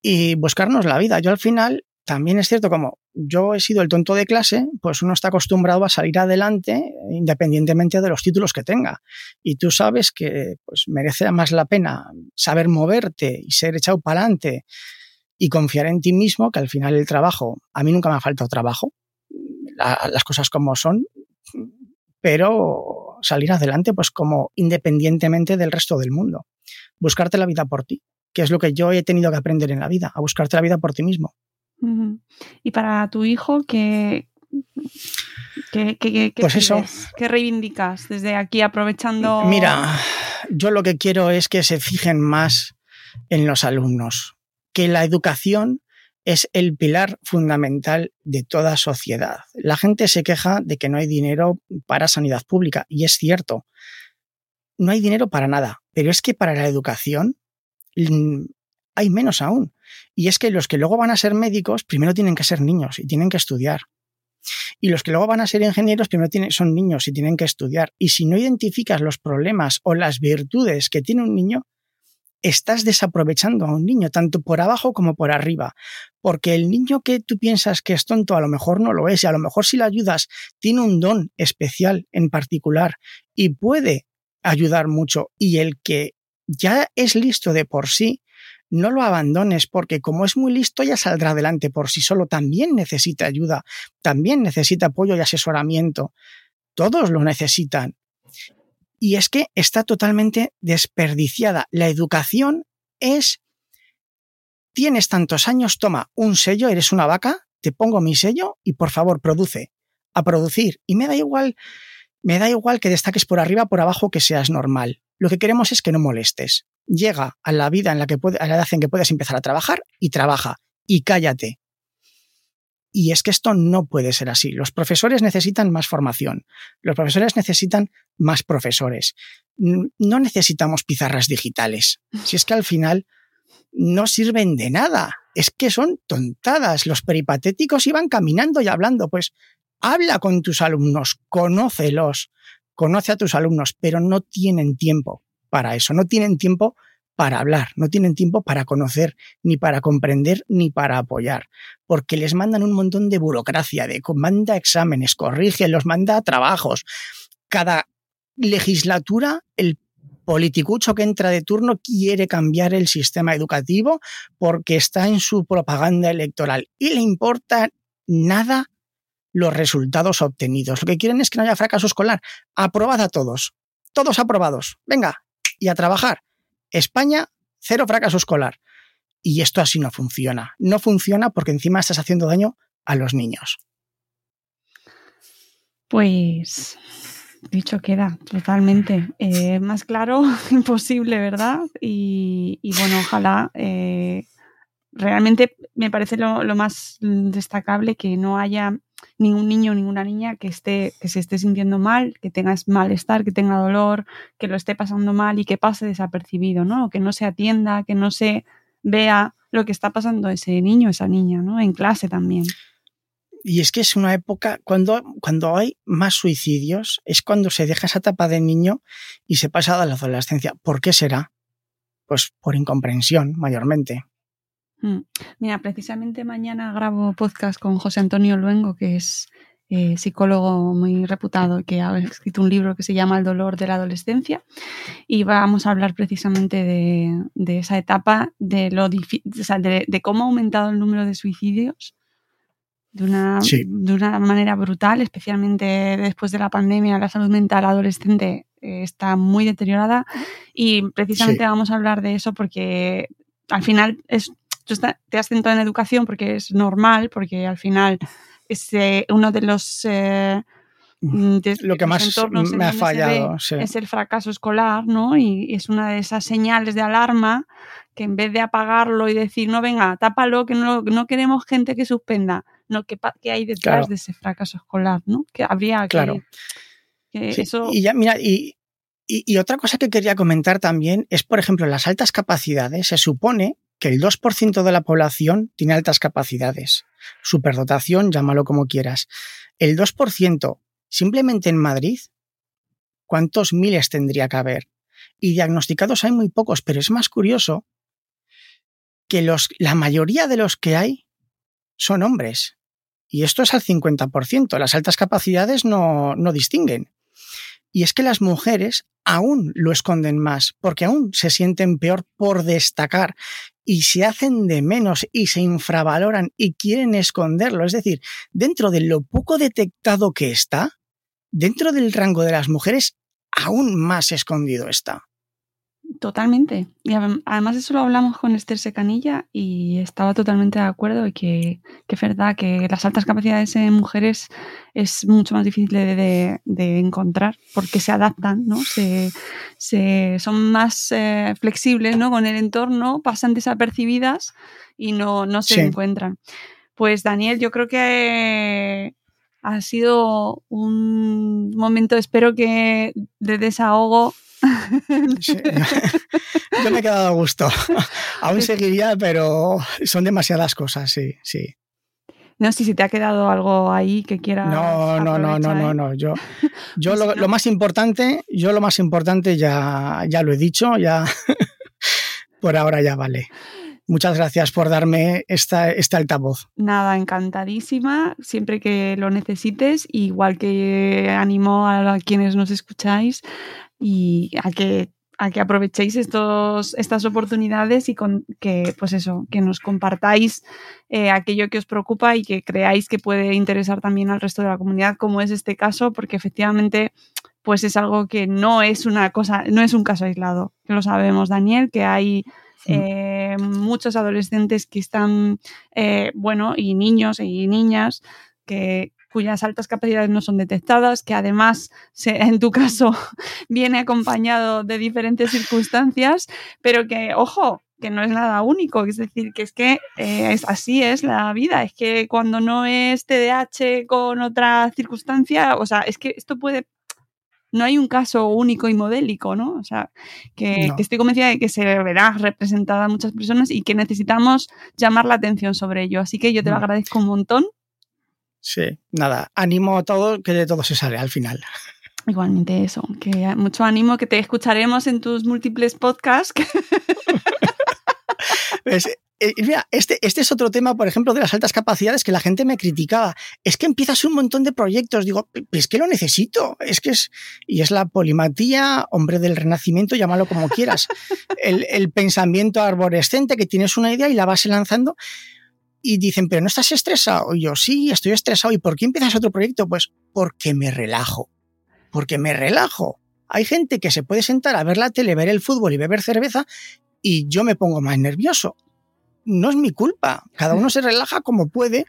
Y buscarnos la vida. Yo al final, también es cierto, como yo he sido el tonto de clase, pues uno está acostumbrado a salir adelante independientemente de los títulos que tenga. Y tú sabes que pues, merece más la pena saber moverte y ser echado para adelante y confiar en ti mismo, que al final el trabajo, a mí nunca me ha faltado trabajo, la- las cosas como son, pero salir adelante pues como independientemente del resto del mundo. Buscarte la vida por ti, que es lo que yo he tenido que aprender en la vida, a buscarte la vida por ti mismo. Y para tu hijo, ¿qué, qué, qué- qué- Pues eso. ¿Qué reivindicas desde aquí aprovechando? Mira, yo lo que quiero es que se fijen más en los alumnos, que la educación es el pilar fundamental de toda sociedad. La gente se queja de que no hay dinero para sanidad pública, y es cierto. No hay dinero para nada, pero es que para la educación hay menos aún. Y es que los que luego van a ser médicos, primero tienen que ser niños y tienen que estudiar. Y los que luego van a ser ingenieros, primero tienen, son niños y tienen que estudiar. Y si no identificas los problemas o las virtudes que tiene un niño, estás desaprovechando a un niño, tanto por abajo como por arriba. Porque el niño que tú piensas que es tonto, a lo mejor no lo es, y a lo mejor si le ayudas, tiene un don especial en particular y puede ayudar mucho. Y el que ya es listo de por sí, no lo abandones porque como es muy listo ya saldrá adelante por sí solo, también necesita ayuda, también necesita apoyo y asesoramiento. Todos lo necesitan. Y es que está totalmente desperdiciada. La educación es, tienes tantos años, toma un sello, eres una vaca, te pongo mi sello y por favor produce, a producir. Y me da igual, me da igual que destaques por arriba, por abajo, que seas normal. Lo que queremos es que no molestes. Llega a la vida en la que puede, a la edad en que puedes empezar a trabajar y trabaja. Y cállate. Y es que esto no puede ser así. Los profesores necesitan más formación. Los profesores necesitan más profesores. No necesitamos pizarras digitales. Si es que al final no sirven de nada. Es que son tontadas. Los peripatéticos iban caminando y hablando. Pues habla con tus alumnos, conócelos, conoce a tus alumnos, pero no tienen tiempo para eso. No tienen tiempo para hablar, no tienen tiempo para conocer, ni para comprender, ni para apoyar, porque les mandan un montón de burocracia, de manda exámenes, corrige, los manda trabajos. Cada legislatura, el politicucho que entra de turno quiere cambiar el sistema educativo porque está en su propaganda electoral y le importa nada los resultados obtenidos. Lo que quieren es que no haya fracaso escolar. Aprobad a todos. Todos aprobados. Venga, y a trabajar. España, cero fracaso escolar. Y esto así no funciona. No funciona porque encima estás haciendo daño a los niños. Pues dicho queda, totalmente. Eh, más claro, *laughs* imposible, ¿verdad? Y, bueno, ojalá. Eh, realmente me parece lo, lo, más destacable que no haya ningún niño ninguna niña que esté, que se esté sintiendo mal, que tenga malestar, que tenga dolor, que lo esté pasando mal y que pase desapercibido, ¿no? que no se atienda, que no se vea lo que está pasando ese niño, esa niña, ¿no? En clase también. Y es que es una época, cuando, cuando hay más suicidios, es cuando se deja esa etapa de niño y se pasa a la adolescencia. ¿Por qué será? Pues por incomprensión, mayormente. Mm. Mira, precisamente mañana grabo podcast con José Antonio Luengo, que es eh, psicólogo muy reputado, que ha escrito un libro que se llama El dolor de la adolescencia. Y vamos a hablar precisamente de, esa etapa, de, lo de, cómo ha aumentado el número de suicidios de una, de una manera brutal, especialmente después de la pandemia, la salud mental adolescente eh, está muy deteriorada. Y precisamente vamos a hablar de eso porque al final es tú te has centrado en educación porque es normal, porque al final es eh, uno de los... Eh, mm, lo que más me ha fallado es el fracaso escolar, ¿no? Y es una de esas señales de alarma que en vez de apagarlo y decir, no, venga, tápalo, que no, no queremos gente que suspenda, no, ¿qué, hay detrás de ese fracaso escolar, ¿no? Que habría que... Claro. Y ya, mira, y, y, otra cosa que quería comentar también es, por ejemplo, las altas capacidades. Se supone que el 2% de la población tiene altas capacidades. Superdotación, llámalo como quieras. El 2%, simplemente en Madrid, ¿cuántos miles tendría que haber? Y diagnosticados hay muy pocos, pero es más curioso que los, la mayoría de los que hay son hombres. Y esto es al 50%. Las altas capacidades no, no distinguen. Y es que las mujeres aún lo esconden más, porque aún se sienten peor por destacar y se hacen de menos y se infravaloran y quieren esconderlo. Es decir, dentro de lo poco detectado que está, dentro del rango de las mujeres, aún más escondido está. Totalmente. Y además eso lo hablamos con Esther Secanilla y estaba totalmente de acuerdo y que, que es verdad que las altas capacidades en mujeres es mucho más difícil de, de, encontrar porque se adaptan, ¿no? Se, se son más eh, flexibles ¿no? con el entorno, pasan desapercibidas y no, no se encuentran. Pues Daniel, yo creo que ha sido un momento, espero que de desahogo *laughs* yo me he quedado a gusto. *laughs* Aún seguiría, pero son demasiadas cosas, sí, sí. No sé si te ha quedado algo ahí que quieras. No, no, no, no, no, no. Yo, *laughs* yo lo, más importante, yo lo más importante ya, ya lo he dicho, ya por ahora ya vale. Muchas gracias por darme esta, esta altavoz. Nada, encantadísima, siempre que lo necesites, igual que animo a quienes nos escucháis y a que a que aprovechéis estos, estas oportunidades y con, que, pues eso, que nos compartáis eh, aquello que os preocupa y que creáis que puede interesar también al resto de la comunidad, como es este caso, porque efectivamente, pues es algo que no es una cosa, no es un caso aislado. Lo sabemos, Daniel, que hay eh, muchos adolescentes que están, eh, bueno, y niños y niñas que, cuyas altas capacidades no son detectadas, que además, *laughs* en tu caso, viene acompañado de diferentes circunstancias, pero que, ojo, que no es nada único, es decir, que es que eh, es, así es la vida, es que cuando no es TDAH con otra circunstancia, o sea, es que esto puede no hay un caso único y modélico, ¿no? O sea, que, que, estoy convencida de que se verá representada a muchas personas y que necesitamos llamar la atención sobre ello. Así que yo te lo agradezco un montón Sí, nada, ánimo a todo, que de todo se sale al final. Igualmente eso, que mucho ánimo, que te escucharemos en tus múltiples podcasts. *laughs* Pues, eh, mira, este, este es otro tema, por ejemplo, de las altas capacidades que la gente me criticaba. Es que empiezas un montón de proyectos. Digo, es que lo necesito. Es que es. Y es la polimatía, hombre del renacimiento, llámalo como quieras. *laughs* El, el pensamiento arborescente, que tienes una idea y la vas lanzando y dicen, pero no estás estresado. Y yo, sí, estoy estresado. ¿Y por qué empiezas otro proyecto? Pues porque me relajo. Porque me relajo. Hay gente que se puede sentar a ver la tele, ver el fútbol y beber cerveza y yo me pongo más nervioso. No es mi culpa. Cada uno se relaja como puede.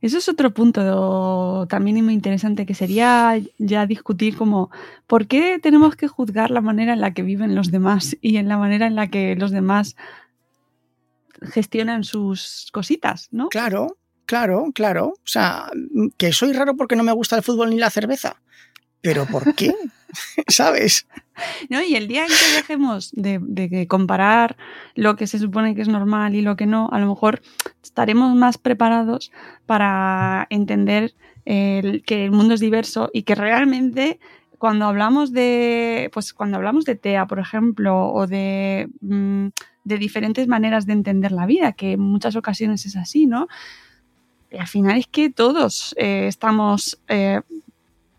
Eso es otro punto también muy interesante que sería ya discutir como por qué tenemos que juzgar la manera en la que viven los demás y en la manera en la que los demás gestionan sus cositas, ¿no? Claro, claro, claro. O sea, que soy raro porque no me gusta el fútbol ni la cerveza. ¿Pero por qué? *laughs* ¿Sabes? ¿No? Y el día en que dejemos de, comparar lo que se supone que es normal y lo que no, a lo mejor estaremos más preparados para entender que el mundo es diverso y que realmente cuando hablamos de, pues cuando hablamos de TEA, por ejemplo, o de, mm, de diferentes maneras de entender la vida, que en muchas ocasiones es así, ¿no? Y al final es que todos eh, estamos eh,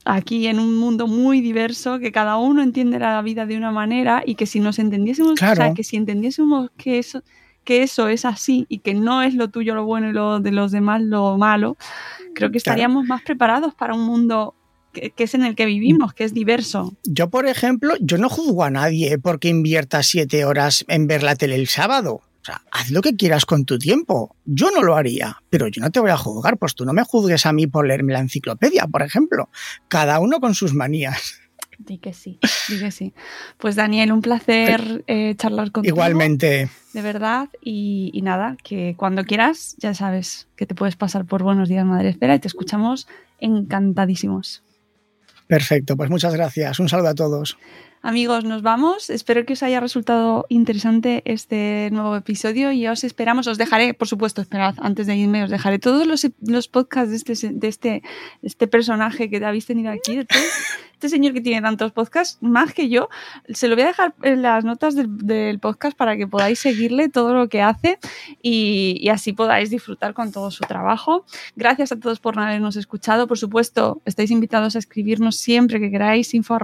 aquí en un mundo muy diverso, que cada uno entiende la vida de una manera y que si nos entendiésemos, o sea, que si entendiésemos que eso, que eso es así y que no es lo tuyo lo bueno y lo de los demás lo malo, creo que estaríamos más preparados para un mundo que, es en el que vivimos, que es diverso. Yo, por ejemplo, yo no juzgo a nadie porque invierta siete horas en ver la tele el sábado. O sea, haz lo que quieras con tu tiempo. Yo no lo haría, pero yo no te voy a juzgar, pues tú no me juzgues a mí por leerme la enciclopedia, por ejemplo. Cada uno con sus manías. Di que sí, di que sí. Pues Daniel, un placer eh, charlar contigo. Igualmente. De verdad. Y, y, nada, que cuando quieras, ya sabes que te puedes pasar por Buenos Días Madre Espera y te escuchamos encantadísimos. Perfecto, pues muchas gracias. Un saludo a todos. Amigos, nos vamos. Espero que os haya resultado interesante este nuevo episodio y os esperamos. Os dejaré, por supuesto, esperad, antes de irme, os dejaré todos los, los podcasts de este, de este, este personaje que habéis tenido aquí, este señor que tiene tantos podcasts, más que yo, se lo voy a dejar en las notas del, podcast para que podáis seguirle todo lo que hace y, así podáis disfrutar con todo su trabajo. Gracias a todos por habernos escuchado. Por supuesto, estáis invitados a escribirnos siempre que queráis, info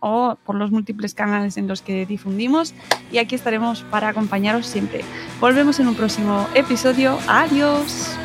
o por los múltiples canales en los que difundimos y aquí estaremos para acompañaros siempre. Volvemos en un próximo episodio. Adiós.